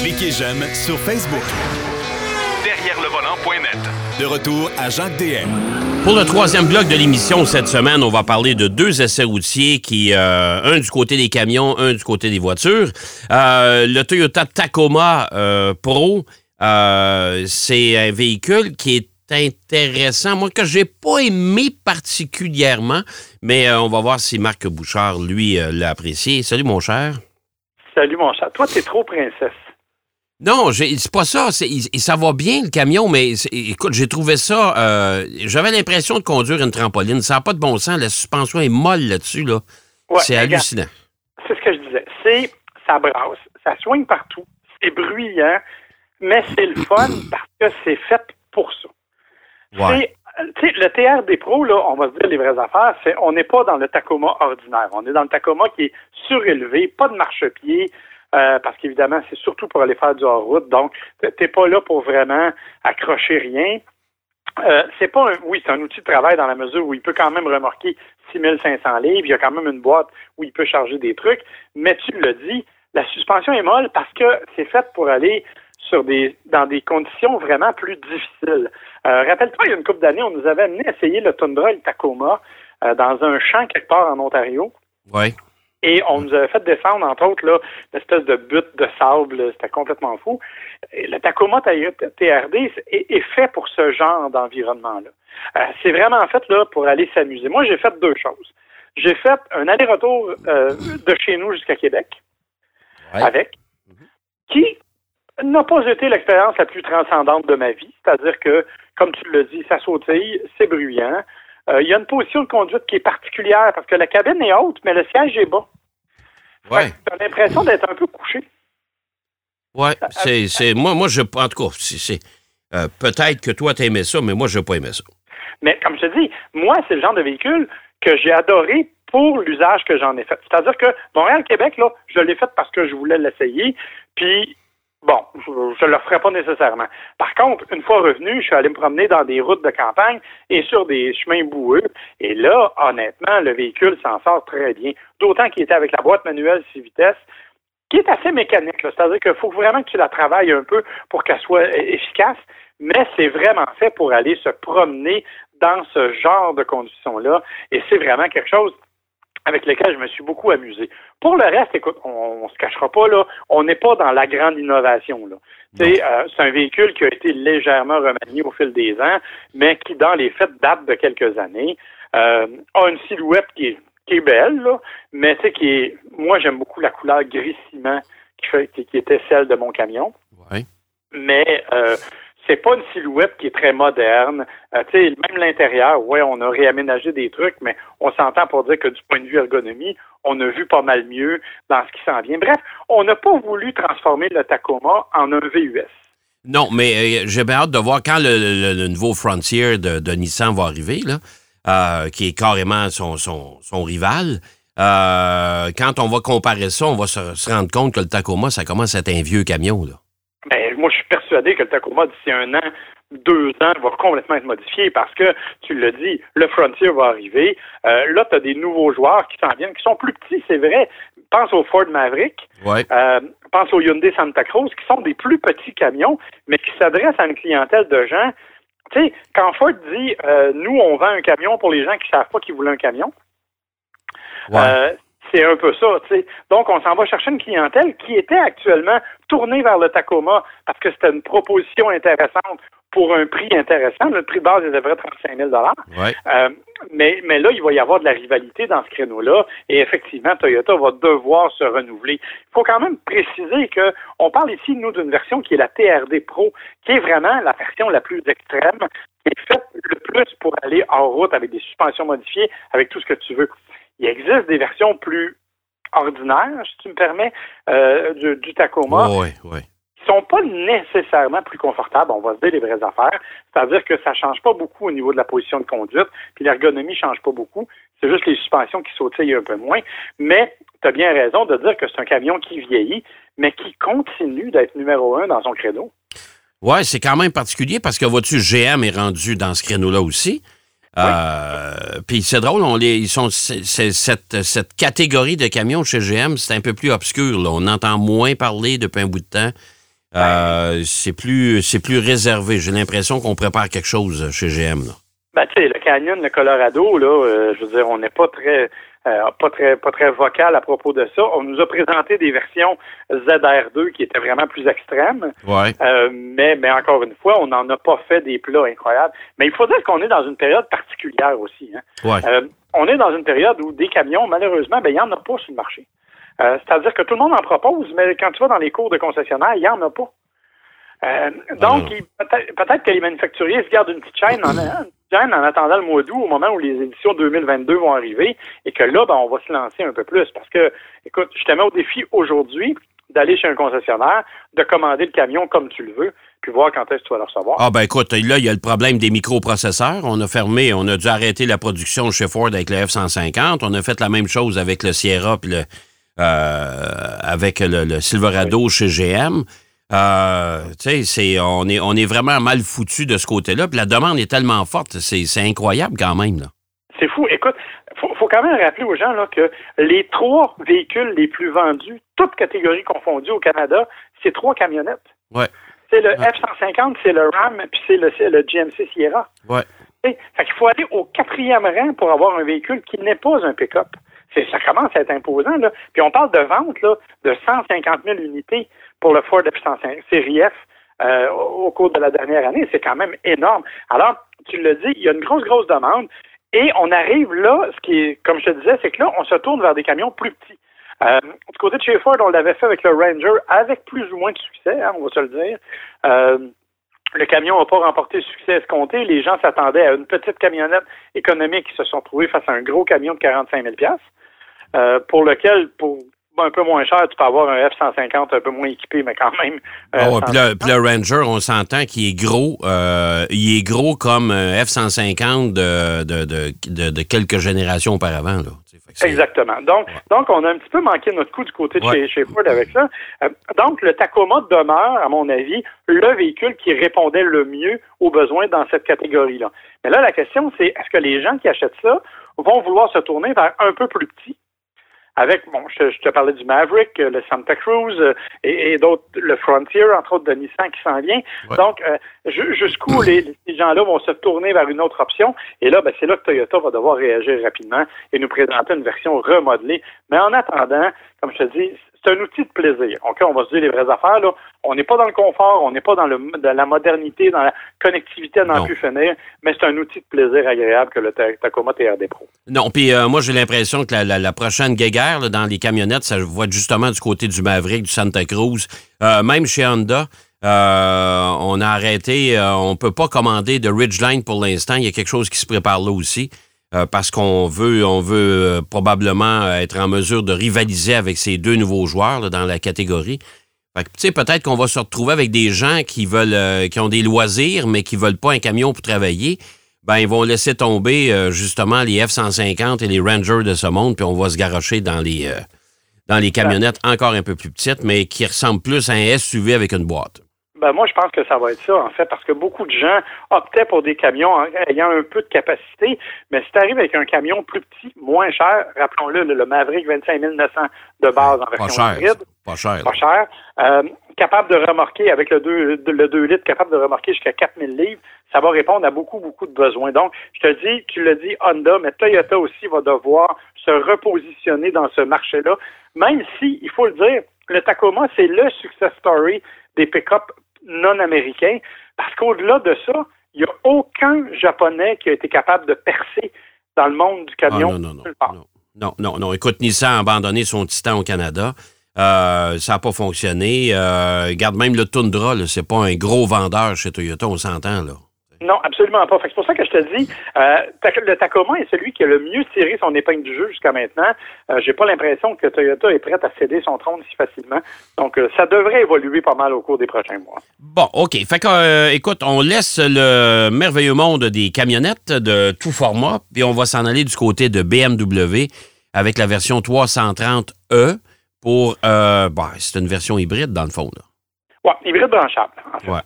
Cliquez j'aime sur Facebook. Derrière le volant.net. De retour à Jacques DM. Pour le troisième bloc de l'émission cette semaine, on va parler de deux essais routiers qui, euh, un du côté des camions, un du côté des voitures. Euh, le Toyota Tacoma euh, Pro, euh, c'est un véhicule qui est intéressant, moi que j'ai pas aimé particulièrement, mais euh, on va voir si Marc Bouchard lui euh, l'a apprécié. Salut mon cher. Salut mon chat. Toi, t'es trop princesse. Non, c'est pas ça. ça va bien, le camion, mais écoute, j'ai trouvé ça. euh, J'avais l'impression de conduire une trampoline. Ça n'a pas de bon sens. La suspension est molle là-dessus. Là. Ouais, c'est hallucinant. C'est ce que je disais. C'est, ça brasse, ça soigne partout, c'est bruyant, mais c'est le fun parce que c'est fait pour ça. Ouais. Le TRD Pro, là, on va se dire les vraies affaires, c'est, on n'est pas dans le Tacoma ordinaire. On est dans le Tacoma qui est surélevé, pas de marchepied, euh, parce qu'évidemment, c'est surtout pour aller faire du hors-route. Donc, t'es- pas là pour vraiment accrocher rien. Euh, c'est pas un, oui, c'est un outil de travail dans la mesure où il peut quand même remorquer 6500 livres. Il y a quand même une boîte où il peut charger des trucs. Mais tu le dis, la suspension est molle parce que c'est fait pour aller sur des, dans des conditions vraiment plus difficiles. Euh, Rappelle-toi, il y a une couple d'années, on nous avait amené essayer le Tundra et le Tacoma euh, dans un champ quelque part en Ontario. Ouais. Et on nous avait fait descendre, entre autres, là, une espèce de butte de sable. C'était complètement fou. Et le Tacoma TRD est, est fait pour ce genre d'environnement-là. Euh, c'est vraiment fait là pour aller s'amuser. Moi, j'ai fait deux choses. J'ai fait un aller-retour de chez nous jusqu'à Québec Ouais. avec, qui n'a pas été l'expérience la plus transcendante de ma vie. C'est-à-dire que, comme tu le dis, ça sautille, c'est bruyant. Euh, Il y a une position de conduite qui est particulière parce que la cabine est haute, mais le siège est bas. Ouais. Tu as l'impression d'être un peu couché. Ouais. C'est, c'est, moi, moi, je, en tout cas, c'est, euh, peut-être que toi, t'aimais ça, mais moi, j'ai pas aimé ça. Mais comme je te dis, moi, c'est le genre de véhicule que j'ai adoré pour l'usage que j'en ai fait. C'est-à-dire que Montréal-Québec, là, je l'ai fait parce que je voulais l'essayer. Puis, bon, je ne le ferai pas nécessairement. Par contre, une fois revenu, je suis allé me promener dans des routes de campagne et sur des chemins boueux. Et là, honnêtement, le véhicule s'en sort très bien. D'autant qu'il était avec la boîte manuelle 6 vitesses qui est assez mécanique. C'est-à-dire qu'il faut vraiment que tu la travailles un peu pour qu'elle soit euh, efficace, mais c'est vraiment fait pour aller se promener dans ce genre de conditions-là. Et c'est vraiment quelque chose avec lequel je me suis beaucoup amusé. Pour le reste, écoute, on, on se cachera pas, là, on n'est pas dans la grande innovation. Là. C'est, euh, c'est un véhicule qui a été légèrement remanié au fil des ans, mais qui, dans les faits, date de quelques années. Euh, a une silhouette qui est, qui est belle, là, mais tu qui est. Moi, j'aime beaucoup la couleur fait, qui, qui était celle de mon camion. Ouais. Mais euh, c'est pas une silhouette qui est très moderne. Euh, même l'intérieur, ouais, on a réaménagé des trucs, mais on s'entend pour dire que du point de vue ergonomie, on a vu pas mal mieux dans ce qui s'en vient. Bref, on n'a pas voulu transformer le Tacoma en un VUS. Non, mais euh, j'ai bien hâte de voir quand le, nouveau Frontier de, Nissan va arriver, là, euh, qui est carrément son, rival. Quand on va comparer ça, on va se, se rendre compte que le Tacoma, ça commence à être un vieux camion. Là. Moi, je suis persuadé que le Tacoma, d'ici un an, deux ans, va complètement être modifié parce que, tu l'as dit, le Frontier va arriver. Euh, là, tu as des nouveaux joueurs qui s'en viennent, qui sont plus petits, c'est vrai. Pense au Ford Maverick. Ouais. Euh, pense au Hyundai Santa Cruz, qui sont des plus petits camions, mais qui s'adressent à une clientèle de gens. Tu sais, quand Ford dit euh, nous, on vend un camion pour les gens qui savent pas qu'ils voulaient un camion, Ouais. euh, c'est un peu ça, tu sais. Donc, on s'en va chercher une clientèle qui était actuellement tournée vers le Tacoma parce que c'était une proposition intéressante pour un prix intéressant. Le prix de base, il devrait 35 000 ouais. euh, mais, mais là, il va y avoir de la rivalité dans ce créneau-là. Et effectivement, Toyota va devoir se renouveler. Il faut quand même préciser que on parle ici, nous, d'une version qui est la TRD Pro, qui est vraiment la version la plus extrême, qui est faite le plus pour aller en route avec des suspensions modifiées, avec tout ce que tu veux. Il existe des versions plus ordinaires, si tu me permets, euh, du, du Tacoma Ouais, ouais. qui sont pas nécessairement plus confortables, on va se dire les vraies affaires. C'est-à-dire que ça change pas beaucoup au niveau de la position de conduite, puis l'ergonomie change pas beaucoup. C'est juste les suspensions qui sautillent un peu moins. Mais tu as bien raison de dire que c'est un camion qui vieillit, mais qui continue d'être numéro un dans son créneau. Ouais, c'est quand même particulier parce que, vois-tu, GM est rendu dans ce créneau-là aussi. Euh, Puis c'est drôle, on les, ils sont, cette, cette catégorie de camions chez GM, c'est un peu plus obscur. là. On entend moins parler depuis un bout de temps. Euh, c'est plus, c'est plus réservé. J'ai l'impression qu'on prépare quelque chose chez GM. Là. Ben, tu sais, le Canyon, le Colorado, là, euh, je veux dire, on n'est pas très, euh, pas très, pas très vocal à propos de ça. On nous a présenté des versions ZR2 qui étaient vraiment plus extrêmes. Ouais. Euh, mais, mais encore une fois, on n'en a pas fait des plats incroyables. Mais il faut dire qu'on est dans une période particulière aussi. Hein. Ouais. Euh, on est dans une période où des camions, malheureusement, ben, il n'y en a pas sur le marché. Euh, C'est-à-dire que tout le monde en propose, mais quand tu vas dans les cours de concessionnaire, il n'y en a pas. Euh, donc, il- peut-être peut-être que les manufacturiers se gardent une petite chaîne en, une chaîne en attendant le mois d'août, au moment où les éditions 2022 vont arriver, et que là, ben, on va se lancer un peu plus. Parce que, écoute, je te mets au défi aujourd'hui d'aller chez un concessionnaire, de commander le camion comme tu le veux, puis voir quand est-ce que tu vas le recevoir. Ah ben écoute, là, il y a le problème des microprocesseurs. On a fermé, on a dû arrêter la production chez Ford avec le F-150. On a fait la même chose avec le Sierra puis le, euh, avec le, le Silverado chez GM. Euh, c'est, on, est, on est vraiment mal foutu de ce côté-là. Puis la demande est tellement forte, c'est, c'est incroyable quand même. Là. C'est fou. Écoute, faut, faut quand même rappeler aux gens là, que les trois véhicules les plus vendus, toutes catégories confondues au Canada, c'est trois camionnettes. Ouais. C'est le F-150, c'est le Ram, puis c'est le, c'est le GMC Sierra. Ouais. Fait qu'il faut aller au quatrième rang pour avoir un véhicule qui n'est pas un pick-up. C'est- Ça commence à être imposant. Là. Puis on parle de vente là, de 150 000 unités pour le Ford F-150 série F au au cours de la dernière année. C'est quand même énorme. Alors, tu le dis, il y a une grosse, grosse demande. Et on arrive là, ce qui est, comme je te disais, c'est que là, on se tourne vers des camions plus petits. Euh, du côté de chez Ford, on l'avait fait avec le Ranger, avec plus ou moins de succès, hein, on va se le dire. Euh, le camion n'a pas remporté le succès escompté. Les gens s'attendaient à une petite camionnette économique qui se sont trouvés face à un gros camion de 45 000 euh, pour lequel, pour un peu moins cher, tu peux avoir un F-150 un peu moins équipé, mais quand même. euh, ouais, puis le, 150. puis le Ranger, on s'entend qu'il est gros. euh, il est gros comme un F-150 de, de, de, de- quelques générations auparavant. Là. Exactement. Donc, donc, on a un petit peu manqué notre coup du côté de Ouais. chez, chez Ford avec ça. Euh, donc, le Tacoma demeure, à mon avis, le véhicule qui répondait le mieux aux besoins dans cette catégorie-là. Mais là, la question, c'est est-ce que les gens qui achètent ça vont vouloir se tourner vers un peu plus petit? Avec, bon, je, te- je te parlais du Maverick, euh, le Santa Cruz euh, et, et d'autres, le Frontier, entre autres, de Nissan qui s'en vient. Ouais. Donc, euh, ju- jusqu'où les, les gens-là vont se tourner vers une autre option? Et là, ben, c'est là que Toyota va devoir réagir rapidement et nous présenter une version remodelée. Mais en attendant, comme je te dis, c'est un outil de plaisir. OK, on va se dire les vraies affaires. Là. On n'est pas dans le confort, on n'est pas dans, le, dans la modernité, dans la connectivité à n'en plus finir, mais c'est un outil de plaisir agréable que le Ta- Tacoma TRD Pro. Non, puis euh, moi, j'ai l'impression que la, la- la prochaine guéguerre là, dans les camionnettes, ça va être justement du côté du Maverick, du Santa Cruz. Euh, même chez Honda, euh, on a arrêté, on peut pas commander de Ridgeline pour l'instant. Il y a quelque chose qui se prépare là aussi. Euh, parce qu'on veut, on veut euh, probablement euh, être en mesure de rivaliser avec ces deux nouveaux joueurs là, dans la catégorie. Fait que, tu sais, peut-être qu'on va se retrouver avec des gens qui veulent, euh, qui ont des loisirs, mais qui veulent pas un camion pour travailler. Ben, ils vont laisser tomber euh, justement les F-150 et les Rangers de ce monde, puis on va se garocher dans les, euh, dans les camionnettes encore un peu plus petites, mais qui ressemblent plus à un SUV avec une boîte. Ben moi, je pense que ça va être ça, en fait, parce que beaucoup de gens optaient pour des camions ayant un peu de capacité, mais si tu arrives avec un camion plus petit, moins cher, rappelons-le, le, Maverick 25 900 de base en Pas version cher. hybride, Pas cher. pas cher, euh, capable de remorquer avec le 2, le 2 litres, capable de remorquer jusqu'à 4000 livres, ça va répondre à beaucoup, beaucoup de besoins. Donc, je te dis, tu le dis, Honda, mais Toyota aussi va devoir se repositionner dans ce marché-là, même si, il faut le dire, le Tacoma, c'est le success story des pick-up non américains, parce qu'au-delà de ça, il n'y a aucun Japonais qui a été capable de percer dans le monde du Ah, camion. non, non, non, non. Non, non, non. Écoute, Nissan a abandonné son Titan au Canada. Euh, ça n'a pas fonctionné. Euh, regarde, même le Tundra, c'est pas un gros vendeur chez Toyota, on s'entend, là. Non, absolument pas. C'est pour ça que je te dis, euh, le Tacoma est celui qui a le mieux tiré son épingle du jeu jusqu'à maintenant. Euh, J'ai pas l'impression que Toyota est prête à céder son trône si facilement. Donc, euh, ça devrait évoluer pas mal au cours des prochains mois. Bon, OK. Fait que, euh, écoute, on laisse le merveilleux monde des camionnettes de tout format, puis on va s'en aller du côté de BMW avec la version 330e pour... Euh, bah, c'est une version hybride, dans le fond. Ouais, hybride branchable, en fait. Ouais.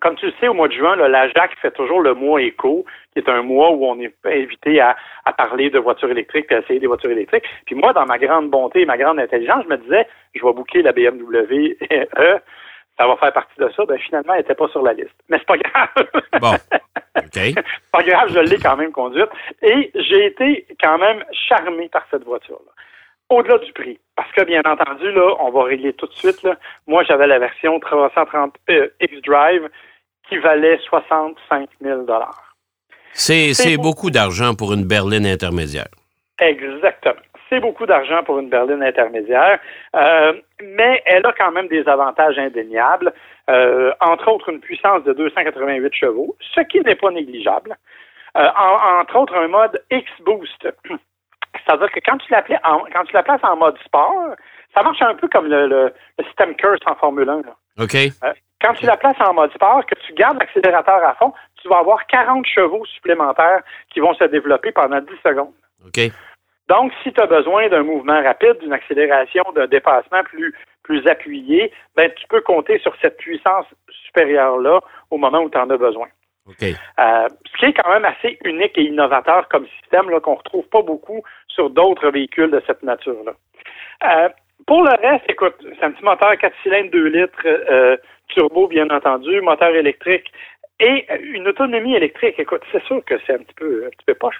Comme tu le sais, au mois de juin, la JAC fait toujours le mois éco, qui est un mois où on est invité à, à parler de voitures électriques et à essayer des voitures électriques. Puis moi, dans ma grande bonté et ma grande intelligence, je me disais, je vais booker la BMW E, ça va faire partie de ça. Ben finalement, elle n'était pas sur la liste. Mais c'est pas grave. Bon. OK. c'est pas grave, je l'ai quand même conduite. Et j'ai été quand même charmé par cette voiture-là. Au-delà du prix. Parce que, bien entendu, là, on va régler tout de suite. Là. Moi, j'avais la version 330 euh, X-Drive qui valait 65 000 C'est C'est c'est beau. beaucoup d'argent pour une berline intermédiaire. Exactement. C'est beaucoup d'argent pour une berline intermédiaire, euh, mais elle a quand même des avantages indéniables, euh, entre autres une puissance de 288 chevaux, ce qui n'est pas négligeable. Euh, en- entre autres, un mode X-Boost. C'est-à-dire que quand tu, l'appelais en- quand tu la places en mode sport, ça marche un peu comme le, le- le système Curse en Formule 1. là. OK? Euh, quand tu la places en mode sport, que tu gardes l'accélérateur à fond, tu vas avoir 40 chevaux supplémentaires qui vont se développer pendant 10 secondes. OK? Donc, si tu as besoin d'un mouvement rapide, d'une accélération, d'un dépassement plus, plus appuyé, ben, tu peux compter sur cette puissance supérieure-là au moment où tu en as besoin. OK. Euh, ce qui est quand même assez unique et innovateur comme système qu'on retrouve pas beaucoup sur d'autres véhicules de cette nature-là. Euh, pour le reste, écoute, c'est un petit moteur 4 cylindres 2 litres, euh, turbo bien entendu, moteur électrique et une autonomie électrique. Écoute, c'est sûr que c'est un petit peu, un petit peu poche.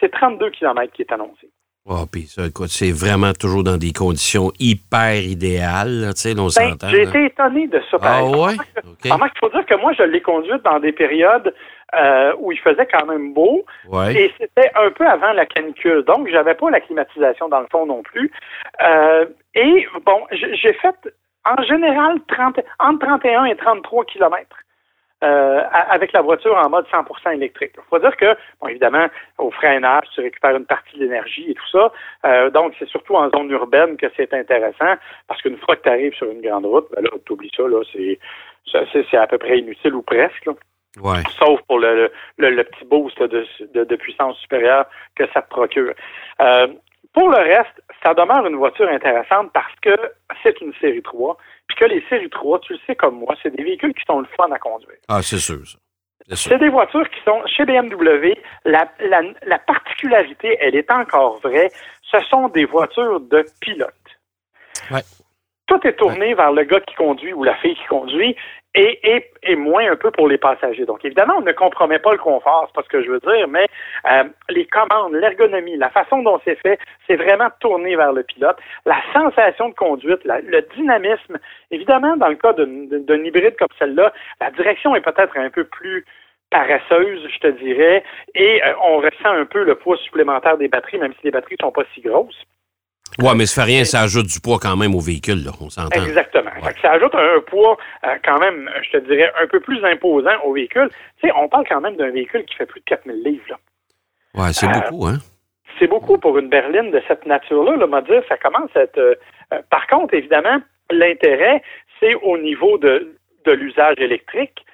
C'est 32 km qui est annoncé. Oh, puis ça, écoute, c'est vraiment toujours dans des conditions hyper idéales, tu sais, on Ben, s'entend. j'ai été étonné de ça. par Ah exemple. ouais? OK. Remarque, il faut dire que moi, je l'ai conduite dans des périodes euh, où il faisait quand même beau. Ouais. Et c'était un peu avant la canicule. Donc, j'avais pas la climatisation dans le fond non plus. Euh, et bon, j'ai fait en général 30, entre 31 et 33 kilomètres. euh, avec la voiture en mode 100% électrique. Il faut dire que, bon, évidemment, au freinage, tu récupères une partie de l'énergie et tout ça. Euh, donc, c'est surtout en zone urbaine que c'est intéressant, parce qu'une fois que tu arrives sur une grande route, ben là, tu oublies ça, là, c'est, c'est à peu près inutile ou presque. là Ouais. sauf pour le, le, le petit boost de, de, de puissance supérieure que ça te procure. Euh, pour le reste, ça demeure une voiture intéressante parce que c'est une série 3, puis que les séries 3, tu le sais comme moi, c'est des véhicules qui sont le fun à conduire. Ah, c'est sûr. C'est des voitures qui sont chez BMW. La, la, la particularité, elle est encore vraie, ce sont des voitures de pilote. Ouais. Tout est tourné vers le gars qui conduit ou la fille qui conduit et, et, et moins un peu pour les passagers. Donc, évidemment, on ne compromet pas le confort, c'est pas ce que je veux dire, mais euh, les commandes, l'ergonomie, la façon dont c'est fait, c'est vraiment tourné vers le pilote. La sensation de conduite, le dynamisme, évidemment, dans le cas d'un hybride comme celle-là, la direction est peut-être un peu plus paresseuse, je te dirais, et euh, on ressent un peu le poids supplémentaire des batteries, même si les batteries sont pas si grosses. Ouais, mais ça fait rien, ça ajoute du poids quand même au véhicule, là, on s'entend. Exactement. Ouais. Fait que ça ajoute un, un poids euh, quand même, je te dirais, un peu plus imposant au véhicule. Tu sais, on parle quand même d'un véhicule qui fait plus de 4000 livres. Ouais, c'est Euh, beaucoup, hein? C'est beaucoup pour une berline de cette nature-là. Là, m'a dire, ça commence à être... euh, par contre, évidemment, l'intérêt, c'est au niveau de, de l'usage électrique.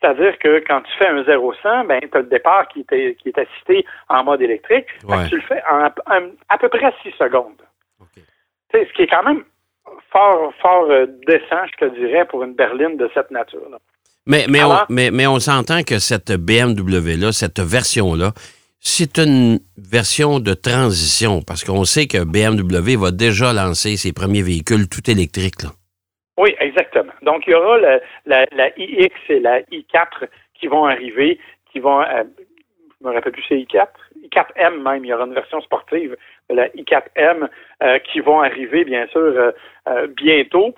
C'est-à-dire que quand tu fais un 0-100, ben, tu as le départ qui, était, qui est assisté en mode électrique. Ouais. tu le fais en, en- à peu près 6 secondes. Ce qui est quand même fort, fort euh, décent, je te dirais, pour une berline de cette nature-là. Mais, mais, on, mais, mais on s'entend que cette BMW-là, cette version-là, c'est une version de transition parce qu'on sait que BMW va déjà lancer ses premiers véhicules tout électriques. Là. Oui, exactement. Donc, il y aura la, la, la iX et la i4 qui vont arriver, qui vont, euh, je me rappelle plus, c'est i4, i4M même, il y aura une version sportive de la i4M euh, qui vont arriver, bien sûr, euh, euh, bientôt.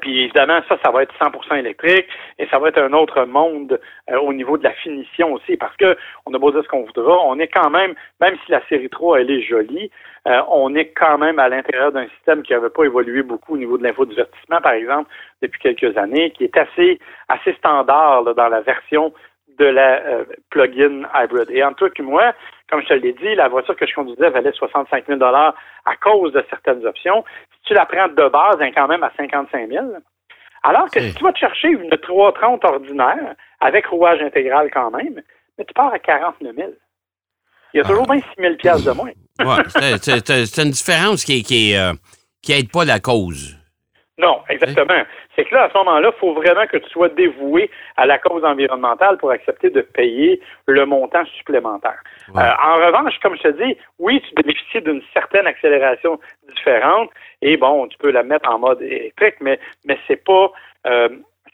Puis évidemment, ça, ça va être 100% électrique et ça va être un autre monde au niveau de la finition aussi parce que on a beau dire ce qu'on voudra, on est quand même, même si la série 3 elle est jolie, on est quand même à l'intérieur d'un système qui n'avait pas évolué beaucoup au niveau de l'infodivertissement, par exemple, depuis quelques années, qui est assez assez standard dans la version de la euh, plug-in hybrid. Et en tout cas, moi, comme je te l'ai dit, la voiture que je conduisais valait 65 000 à cause de certaines options. Si tu la prends de base, elle est quand même à 55 000 Alors que si tu vas te chercher une 330 ordinaire, avec rouage intégral quand même, mais tu pars à 49 000 Il y a toujours Ah. bien 6 000 piastres de moins. Ouais, c'est- une différence qui, qui, euh, qui aide pas la cause. Non, exactement. C'est que là, à ce moment-là, il faut vraiment que tu sois dévoué à la cause environnementale pour accepter de payer le montant supplémentaire. Euh, en revanche, comme je te dis, oui, tu bénéficies d'une certaine accélération différente et bon, tu peux la mettre en mode électrique, mais mais c'est pas euh,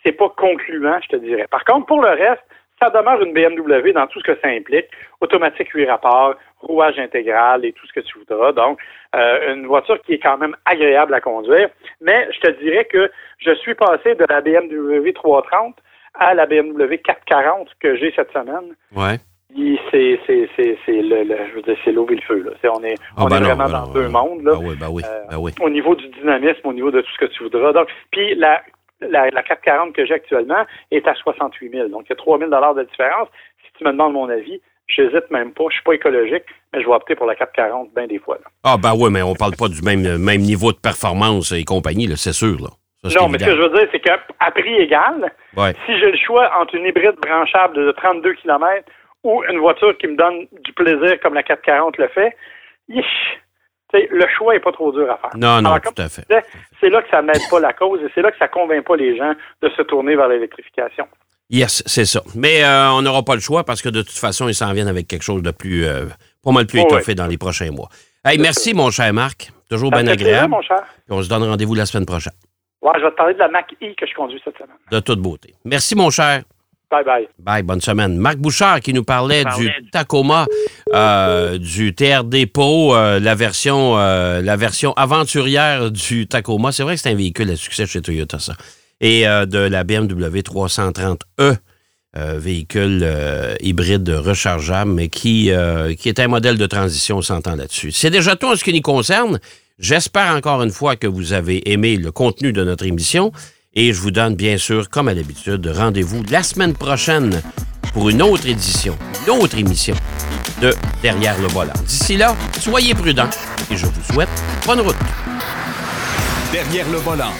c'est pas concluant, je te dirais. Par contre, pour le reste, ça demeure une BMW dans tout ce que ça implique. Automatique 8 rapports, rouage intégral et tout ce que tu voudras. Donc, euh, une voiture qui est quand même agréable à conduire. Mais je te dirais que je suis passé de la BMW 330 à la BMW 440 que j'ai cette semaine. Ouais. C'est c'est c'est c'est le, le, je veux dire c'est l'eau et le feu là. On est Ah, on ben est non, vraiment ben dans non, deux ben mondes là. Ben oui, ben oui, Euh, ben oui. Au niveau du dynamisme, au niveau de tout ce que tu voudras. Donc, puis la la, la 440 que j'ai actuellement est à 68 000. Donc, il y a 3 000 de différence. Si tu me demandes mon avis, j'hésite même pas. Je suis pas écologique, mais je vais opter pour la 440 bien des fois. là. Ah, ben oui, mais on parle pas du même, même niveau de performance et compagnie, c'est sûr. Là. Ça, c'est Non, mais ce que je veux dire, c'est qu'à prix égal, Ouais. si j'ai le choix entre une hybride branchable de 32 km ou une voiture qui me donne du plaisir comme la 440 le fait, yish, le choix est pas trop dur à faire. Non, non, Alors, tout à fait. C'est là que ça n'aide pas la cause et c'est là que ça convainc pas les gens de se tourner vers l'électrification. Yes, c'est ça. Mais euh, on n'aura pas le choix parce que de toute façon, ils s'en viennent avec quelque chose de plus, euh, pas mal plus Oh, étoffé dans les prochains mois. Hey, merci, mon cher Marc. Toujours bien fait plaisir, agréable. mon cher. On se donne rendez-vous la semaine prochaine. Ouais, je vais te parler de la Mac E que je conduis cette semaine. De toute beauté. Merci, mon cher. Bye bye. Bye, bonne semaine. Marc Bouchard qui nous parlait du Tacoma, euh, du TRD Pro, euh, la version euh, la version aventurière du Tacoma. C'est vrai que c'est un véhicule à succès chez Toyota, ça. Et euh, de la BMW 330e, euh, véhicule euh, hybride rechargeable, mais qui, euh, qui est un modèle de transition, on s'entend là-dessus. C'est déjà tout en ce qui nous concerne. J'espère encore une fois que vous avez aimé le contenu de notre émission. Et je vous donne bien sûr, comme à l'habitude, rendez-vous la semaine prochaine pour une autre édition, une autre émission de Derrière le volant. D'ici là, soyez prudents et je vous souhaite bonne route. Derrière le volant.